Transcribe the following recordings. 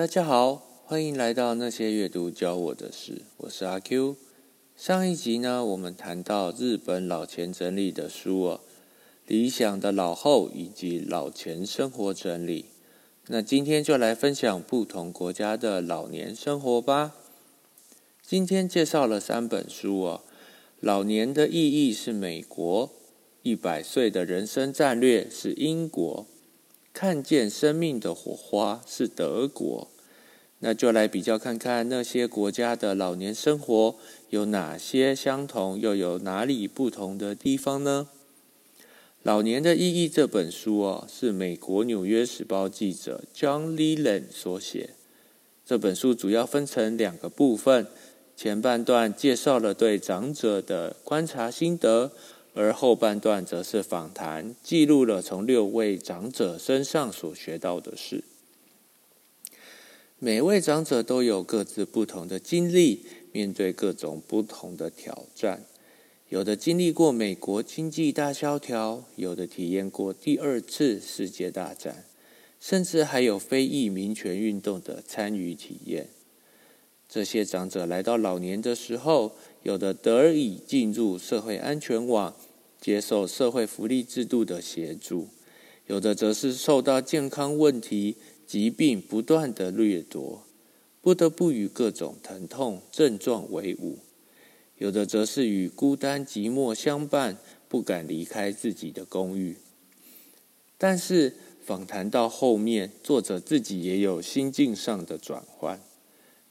大家好，欢迎来到那些阅读教我的事，我是阿 Q。上一集呢，我们谈到日本老钱整理的书哦，理想的老后以及老钱生活整理。那今天就来分享不同国家的老年生活吧。今天介绍了三本书哦，老年的意义是美国，一百岁的人生战略是英国。看见生命的火花是德国，那就来比较看看那些国家的老年生活有哪些相同，又有哪里不同的地方呢？《老年的意义》这本书哦，是美国《纽约时报》记者 John Leland 所写。这本书主要分成两个部分，前半段介绍了对长者的观察心得。而后半段则是访谈，记录了从六位长者身上所学到的事。每位长者都有各自不同的经历，面对各种不同的挑战。有的经历过美国经济大萧条，有的体验过第二次世界大战，甚至还有非裔民权运动的参与体验。这些长者来到老年的时候，有的得以进入社会安全网，接受社会福利制度的协助；有的则是受到健康问题、疾病不断的掠夺，不得不与各种疼痛症状为伍；有的则是与孤单寂寞相伴，不敢离开自己的公寓。但是访谈到后面，作者自己也有心境上的转换。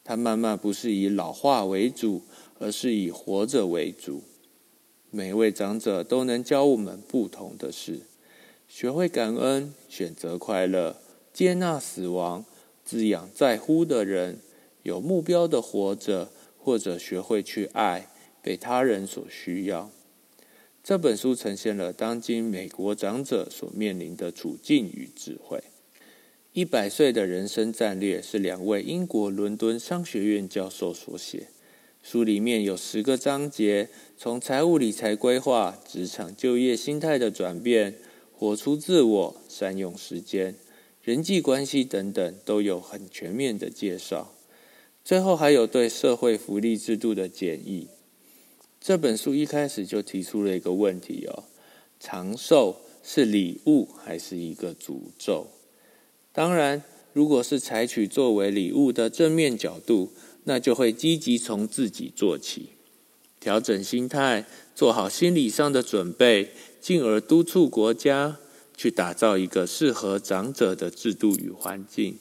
他慢慢不是以老化为主，而是以活着为主。每位长者都能教我们不同的事：学会感恩，选择快乐，接纳死亡，滋养在乎的人，有目标的活着，或者学会去爱，被他人所需要。这本书呈现了当今美国长者所面临的处境与智慧。一百岁的人生战略是两位英国伦敦商学院教授所写。书里面有十个章节，从财务理财规划、职场就业心态的转变、活出自我、善用时间、人际关系等等，都有很全面的介绍。最后还有对社会福利制度的建议。这本书一开始就提出了一个问题哦：长寿是礼物还是一个诅咒？当然，如果是采取作为礼物的正面角度，那就会积极从自己做起，调整心态，做好心理上的准备，进而督促国家去打造一个适合长者的制度与环境。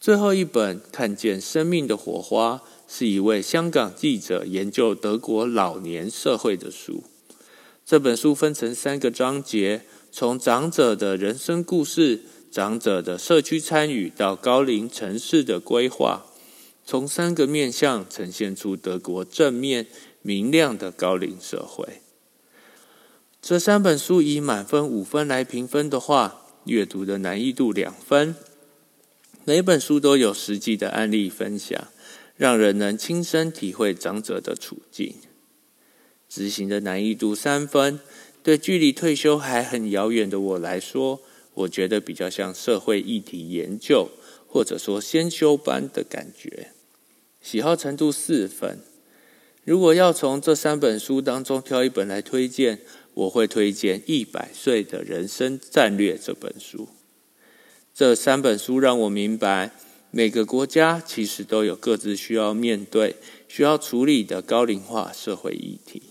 最后一本《看见生命的火花》是一位香港记者研究德国老年社会的书。这本书分成三个章节，从长者的人生故事。长者的社区参与到高龄城市的规划，从三个面向呈现出德国正面明亮的高龄社会。这三本书以满分五分来评分的话，阅读的难易度两分。每本书都有实际的案例分享，让人能亲身体会长者的处境。执行的难易度三分，对距离退休还很遥远的我来说。我觉得比较像社会议题研究，或者说先修班的感觉。喜好程度四分。如果要从这三本书当中挑一本来推荐，我会推荐《一百岁的人生战略》这本书。这三本书让我明白，每个国家其实都有各自需要面对、需要处理的高龄化社会议题。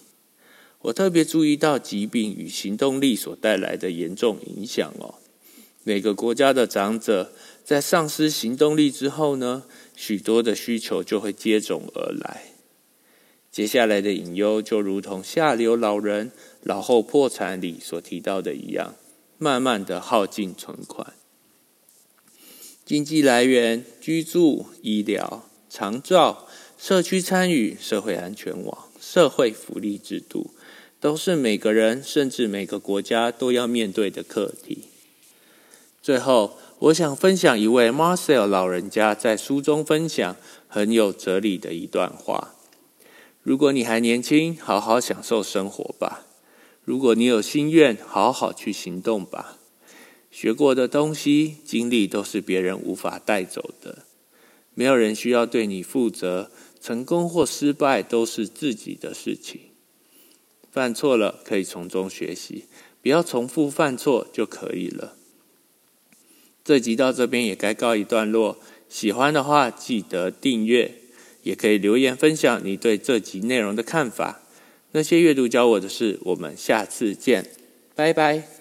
我特别注意到疾病与行动力所带来的严重影响哦。每个国家的长者在丧失行动力之后呢，许多的需求就会接踵而来。接下来的隐忧就如同下流老人老后破产里所提到的一样，慢慢的耗尽存款。经济来源、居住、医疗、长照、社区参与、社会安全网、社会福利制度，都是每个人甚至每个国家都要面对的课题。最后，我想分享一位 Marcel 老人家在书中分享很有哲理的一段话：如果你还年轻，好好享受生活吧；如果你有心愿，好好去行动吧。学过的东西、经历都是别人无法带走的。没有人需要对你负责，成功或失败都是自己的事情。犯错了可以从中学习，不要重复犯错就可以了。这集到这边也该告一段落。喜欢的话记得订阅，也可以留言分享你对这集内容的看法。那些阅读教我的事，我们下次见，拜拜。